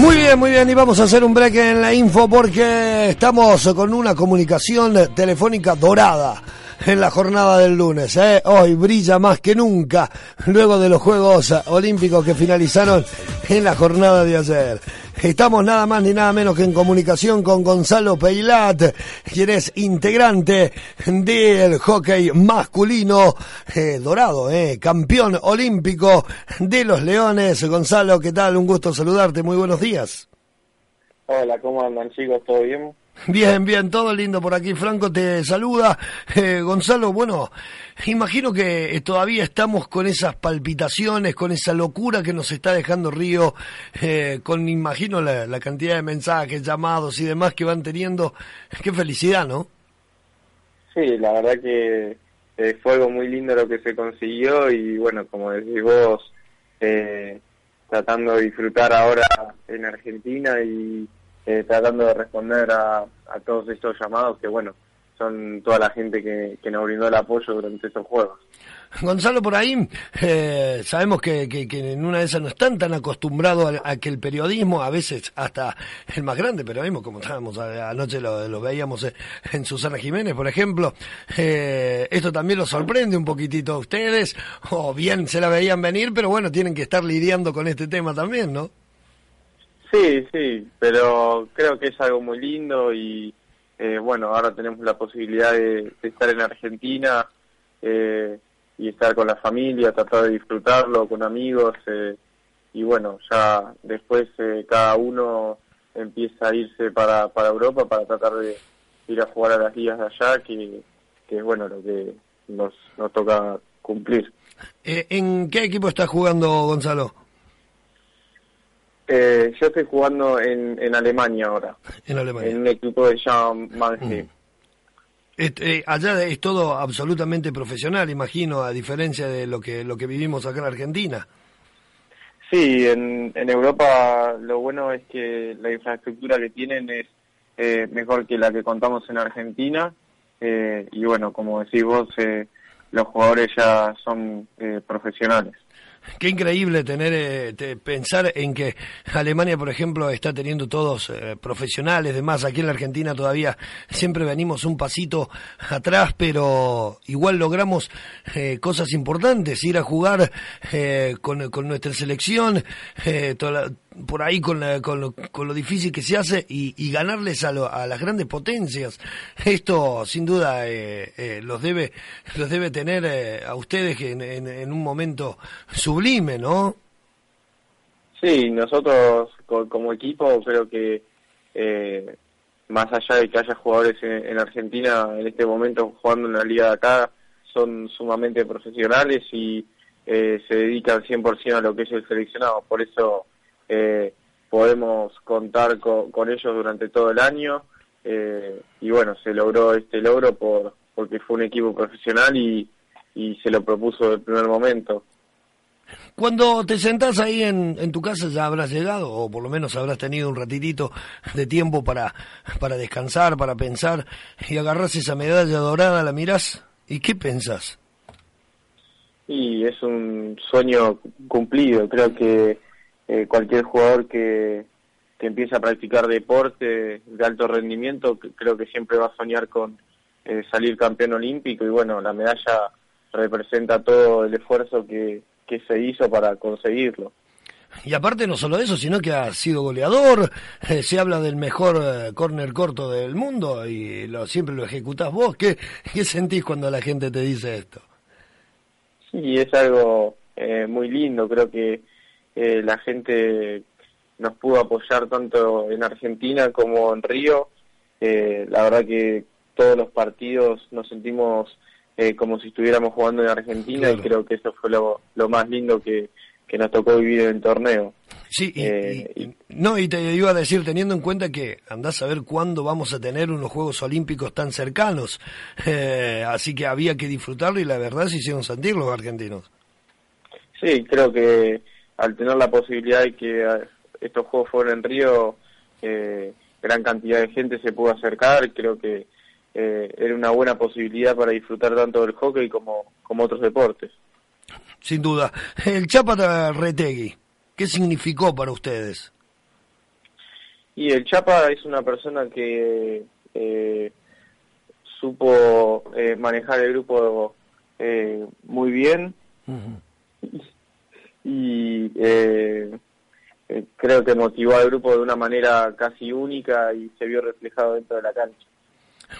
Muy bien, muy bien, y vamos a hacer un break en la info porque estamos con una comunicación telefónica dorada en la jornada del lunes. ¿eh? Hoy brilla más que nunca luego de los Juegos Olímpicos que finalizaron en la jornada de ayer. Estamos nada más ni nada menos que en comunicación con Gonzalo Peilat, quien es integrante del hockey masculino eh, dorado, eh, campeón olímpico de los Leones. Gonzalo, ¿qué tal? Un gusto saludarte. Muy buenos días. Hola, ¿cómo andan chicos? ¿Todo bien? Bien, bien, todo lindo por aquí. Franco te saluda. Eh, Gonzalo, bueno, imagino que eh, todavía estamos con esas palpitaciones, con esa locura que nos está dejando Río, eh, con, imagino, la, cantidad de mensajes, llamados y demás que van teniendo. Qué felicidad, ¿no? Sí, la verdad que fue algo muy lindo lo que se consiguió y bueno, como decís vos, tratando de disfrutar ahora en Argentina y eh, tratando de responder a, todos estos llamados que, bueno, son toda la gente que, nos brindó el apoyo durante estos juegos. Gonzalo, por ahí eh, sabemos que, en una de esas no están tan acostumbrados a, que el periodismo, a veces hasta el más grande periodismo, como estábamos anoche lo, veíamos en Susana Jiménez, por ejemplo, eh, esto también los sorprende un poquitito a ustedes, o bien se la veían venir, pero bueno, tienen que estar lidiando con este tema también, ¿no? Sí, sí, pero creo que es algo muy lindo y eh, bueno, ahora tenemos la posibilidad de, estar en Argentina eh, y estar con la familia, tratar de disfrutarlo con amigos eh, y bueno, ya después cada uno empieza a irse para, para Europa para tratar de ir a jugar a las ligas de allá, que, que es bueno lo que nos, nos toca cumplir. ¿En qué equipo está jugando Gonzalo? Eh, yo estoy jugando en, en Alemania ahora. En Alemania. En un equipo de Jean Mannheim. Eh, allá es todo absolutamente profesional, imagino, a diferencia de lo que lo que vivimos acá en Argentina. Sí, en, en Europa lo bueno es que la infraestructura que tienen es eh, mejor que la que contamos en Argentina. y bueno, como decís vos, los jugadores ya son profesionales. Qué increíble tener, eh, pensar en que Alemania, por ejemplo, está teniendo todos eh, profesionales, demás. Aquí en la Argentina todavía siempre venimos un pasito atrás, pero igual logramos eh, cosas importantes, ir a jugar con, con, nuestra selección, toda por ahí con, con, lo, con, lo, difícil que se hace y, ganarles a, a, las grandes potencias. Esto sin duda eh, eh, los debe los debe tener eh, a ustedes en, en, un momento sublime, ¿no? Sí, nosotros como equipo creo que más allá de que haya jugadores en, Argentina en este momento jugando en la liga de acá, son sumamente profesionales y se dedican 100% a lo que es el seleccionado. Por eso eh, podemos contar con, ellos durante todo el año eh, y bueno, se logró este logro por porque fue un equipo profesional y, y se lo propuso desde el primer momento. Cuando te sentás ahí en, en, tu casa ya habrás llegado, o por lo menos habrás tenido un ratitito de tiempo para, para descansar, para pensar, y agarrás esa medalla dorada, la mirás, ¿y qué pensás? Y es un sueño cumplido, creo que eh, cualquier jugador que, que empiece a practicar deporte de alto rendimiento, creo que siempre va a soñar con eh, salir campeón olímpico y bueno, la medalla representa todo el esfuerzo que, que se hizo para conseguirlo. Y aparte no solo eso, sino que ha sido goleador, eh, se habla del mejor eh, córner corto del mundo y lo, siempre lo ejecutás vos. ¿Qué, ¿Qué sentís cuando la gente te dice esto? Sí, es algo muy lindo, creo que eh, la gente nos pudo apoyar tanto en Argentina como en Río. Eh, la verdad que todos los partidos nos sentimos eh, como si estuviéramos jugando en Argentina y creo que eso fue lo, más lindo que, nos tocó vivir en el torneo. Sí, y, no, y te iba a decir, teniendo en cuenta que andás a ver cuándo vamos a tener unos Juegos Olímpicos tan cercanos, así que había que disfrutarlo y la verdad se hicieron sentir los argentinos. Sí, creo que al tener la posibilidad de que eh, estos juegos fueron en Río, eh, gran cantidad de gente se pudo acercar, creo que eh, era una buena posibilidad para disfrutar tanto del hockey como, como otros deportes. Sin duda. El Chapa Retegui, ¿qué significó para ustedes? Y el Chapa es una persona que eh, supo eh, manejar el grupo eh, muy bien y creo que motivó al grupo de una manera casi única y se vio reflejado dentro de la cancha.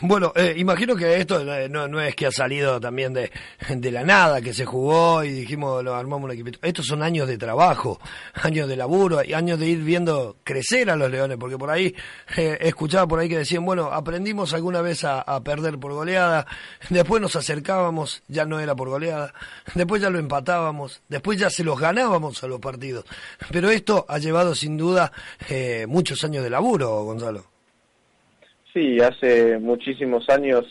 Bueno, eh, imagino que esto no, es que ha salido también de, de, la nada, que se jugó y dijimos, lo armamos un equipo. Estos son años de trabajo, años de laburo y años de ir viendo crecer a los leones, porque por ahí eh, escuchaba por ahí que decían, bueno, aprendimos alguna vez a, a, perder por goleada, después nos acercábamos, ya no era por goleada, después ya lo empatábamos, después ya se los ganábamos a los partidos. Pero esto ha llevado sin duda eh, muchos años de laburo, Gonzalo. Sí, hace muchísimos años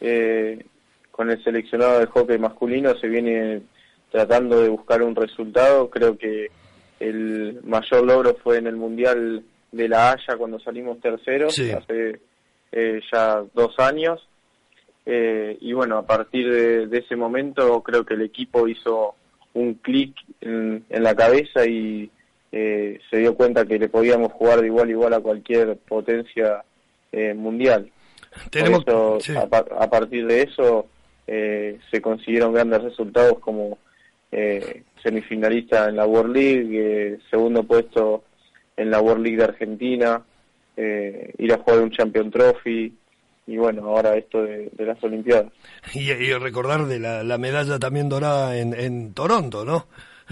eh, con el seleccionado de hockey masculino se viene tratando de buscar un resultado. Creo que el mayor logro fue en el Mundial de La Haya cuando salimos terceros, hace eh, ya dos años. Eh, y bueno, a partir de, de, ese momento creo que el equipo hizo un clic en, en, la cabeza y eh, se dio cuenta que le podíamos jugar de igual a igual a cualquier potencia eh, mundial. Tenemos, Por eso, a, a, partir de eso eh, se consiguieron grandes resultados como eh, semifinalista en la World League, eh, segundo puesto en la World League de Argentina, eh, ir a jugar un Champion Trophy y bueno, ahora esto de, de las Olimpiadas. Y, y, recordar de la, la medalla también dorada en, en Toronto, ¿no?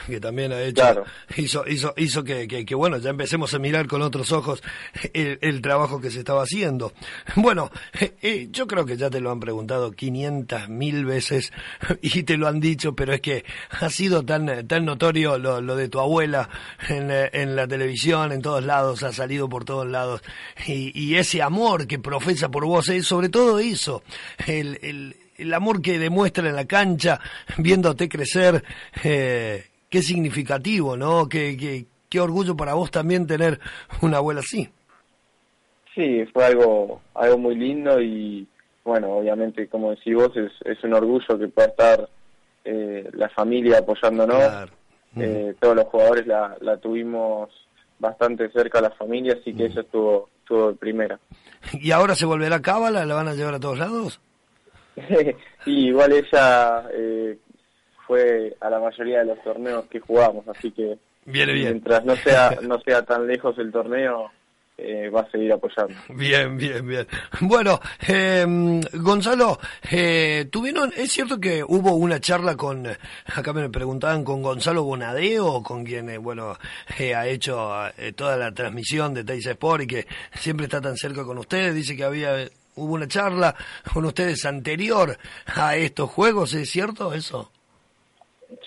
Que también ha hecho, claro. hizo, hizo, hizo que, que, que, bueno, ya empecemos a mirar con otros ojos el, el trabajo que se estaba haciendo. Bueno, eh, eh, yo creo que ya te lo han preguntado 500 mil veces y te lo han dicho, pero es que ha sido tan, tan notorio lo, lo de tu abuela en, en, la televisión, en todos lados, ha salido por todos lados y, y ese amor que profesa por vos, es sobre todo eso, el, el, el amor que demuestra en la cancha, viéndote crecer, eh, qué significativo, ¿no? Qué, qué, qué orgullo para vos también tener una abuela así. Sí, fue algo, algo muy lindo y bueno, obviamente como decís vos, es, es un orgullo que pueda estar eh, la familia apoyándonos. Claro. Eh, todos los jugadores la, la tuvimos bastante cerca a la familia, así que eso estuvo, estuvo de primera. ¿Y ahora se volverá a Cábala? ¿La van a llevar a todos lados? sí, igual ella eh, fue a la mayoría de los torneos que jugamos, así que Viene bien. mientras no sea no sea tan lejos el torneo eh, va a seguir apoyando. Bien, bien, bien. Bueno, eh, Gonzalo, eh, tuvieron, es cierto que hubo una charla con, acá me preguntaban, con Gonzalo Bonadeo, con quien, eh, bueno, ha hecho eh, toda la transmisión de Teis Sport y que siempre está tan cerca con ustedes, dice que había, hubo una charla con ustedes anterior a estos juegos, ¿es cierto eso?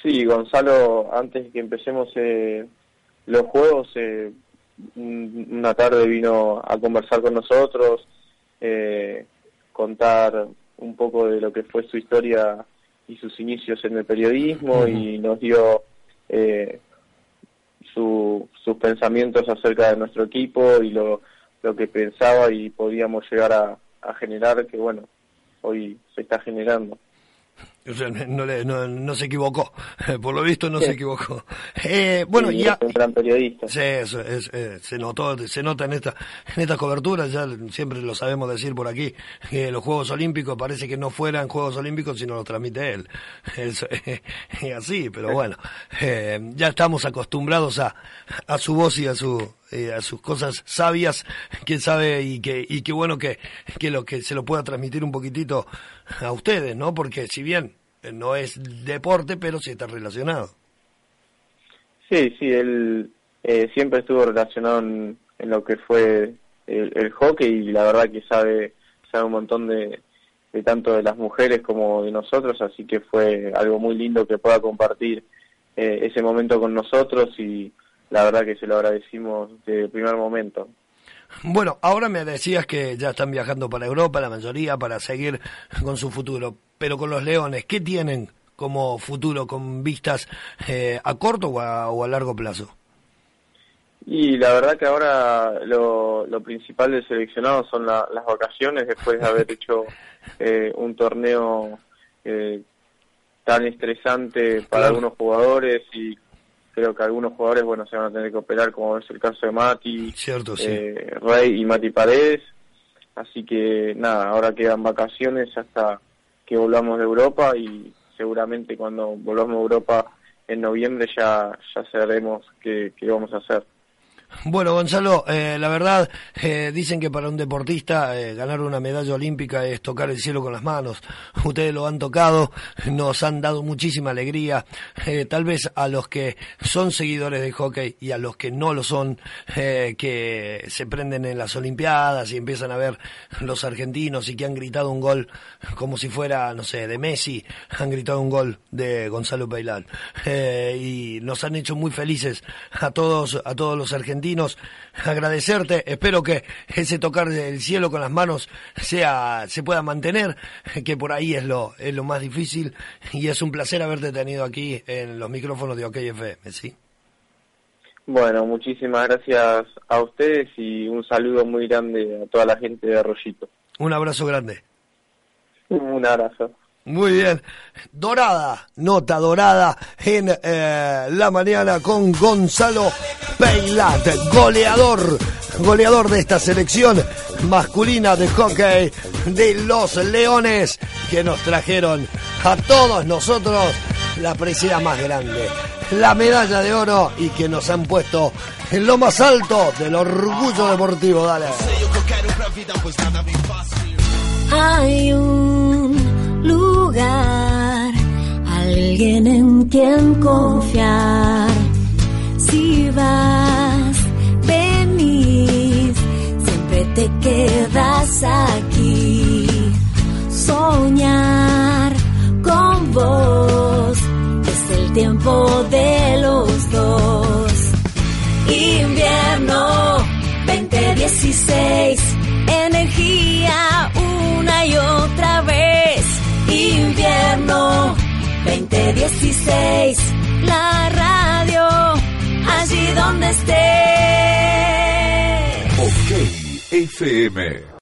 Sí, Gonzalo, antes de que empecemos eh, los juegos, eh, una tarde vino a conversar con nosotros, eh, contar un poco de lo que fue su historia y sus inicios en el periodismo uh -huh. y nos dio eh, su, sus pensamientos acerca de nuestro equipo y lo, lo que pensaba y podíamos llegar a, a generar, que bueno, hoy se está generando. O sea, no, le, no, no, se equivocó, por lo visto no sí. se equivocó. Eh, bueno, sí, ya. Es un gran periodista. Sí, eso, es, eh, se notó, se nota en esta, en estas coberturas, ya siempre lo sabemos decir por aquí, que los Juegos Olímpicos parece que no fueran Juegos Olímpicos si no los transmite él. Es, es así, pero bueno, eh, ya estamos acostumbrados a, a su voz y a su, eh, a sus cosas sabias, quién sabe, y que, y qué bueno que, que lo que se lo pueda transmitir un poquitito a ustedes, ¿no? Porque si bien no es deporte, pero sí está relacionado. Sí, sí, él eh, siempre estuvo relacionado en, lo que fue el, el, hockey y la verdad que sabe, sabe un montón de, de tanto de las mujeres como de nosotros, así que fue algo muy lindo que pueda compartir eh, ese momento con nosotros y la verdad que se lo agradecimos de primer momento. Bueno, ahora me decías que ya están viajando para Europa, la mayoría, para seguir con su futuro. Pero con los Leones, ¿qué tienen como futuro con vistas eh, a corto o a, o a, largo plazo? Y la verdad que ahora lo, lo principal del seleccionado son la, las vacaciones después de haber hecho eh, un torneo eh, tan estresante para claro. algunos jugadores y creo que algunos jugadores, bueno, se van a tener que operar, como es el caso de Mati, Cierto, sí. eh, Rey y Mati Paredes. Así que nada, ahora quedan vacaciones hasta que volvamos de Europa y seguramente cuando volvamos de Europa en noviembre ya, ya sabremos qué, qué vamos a hacer. Bueno, Gonzalo, eh, la verdad, eh, dicen que para un deportista eh, ganar una medalla olímpica es tocar el cielo con las manos. Ustedes lo han tocado, nos han dado muchísima alegría. Eh, tal vez a los que son seguidores de hockey y a los que no lo son, eh, que se prenden en las Olimpiadas y empiezan a ver los argentinos y que han gritado un gol como si fuera, no sé, de Messi, han gritado un gol de Gonzalo Peilán. Eh, y nos han hecho muy felices a todos, a todos los argentinos agradecerte, espero que ese tocar del cielo con las manos sea, se pueda mantener, que por ahí es lo, es lo más difícil, y es un placer haberte tenido aquí en los micrófonos de OK FM, ¿sí? Bueno, muchísimas gracias a ustedes y un saludo muy grande a toda la gente de Arroyito. Un abrazo grande. Un abrazo. Muy bien. Dorada, nota dorada en eh, la mañana con Gonzalo Peilat, goleador, goleador de esta selección masculina de hockey de los Leones que nos trajeron a todos nosotros la presea más grande, la medalla de oro y que nos han puesto en lo más alto del orgullo deportivo. Dale. Hay un lugar, alguien en quien confiar. Si vas, venís, siempre te quedas aquí. Soñar con vos es el tiempo de los dos. Invierno 2016, energía una y otra vez. Invierno 2016, la allí donde esté. OK FM.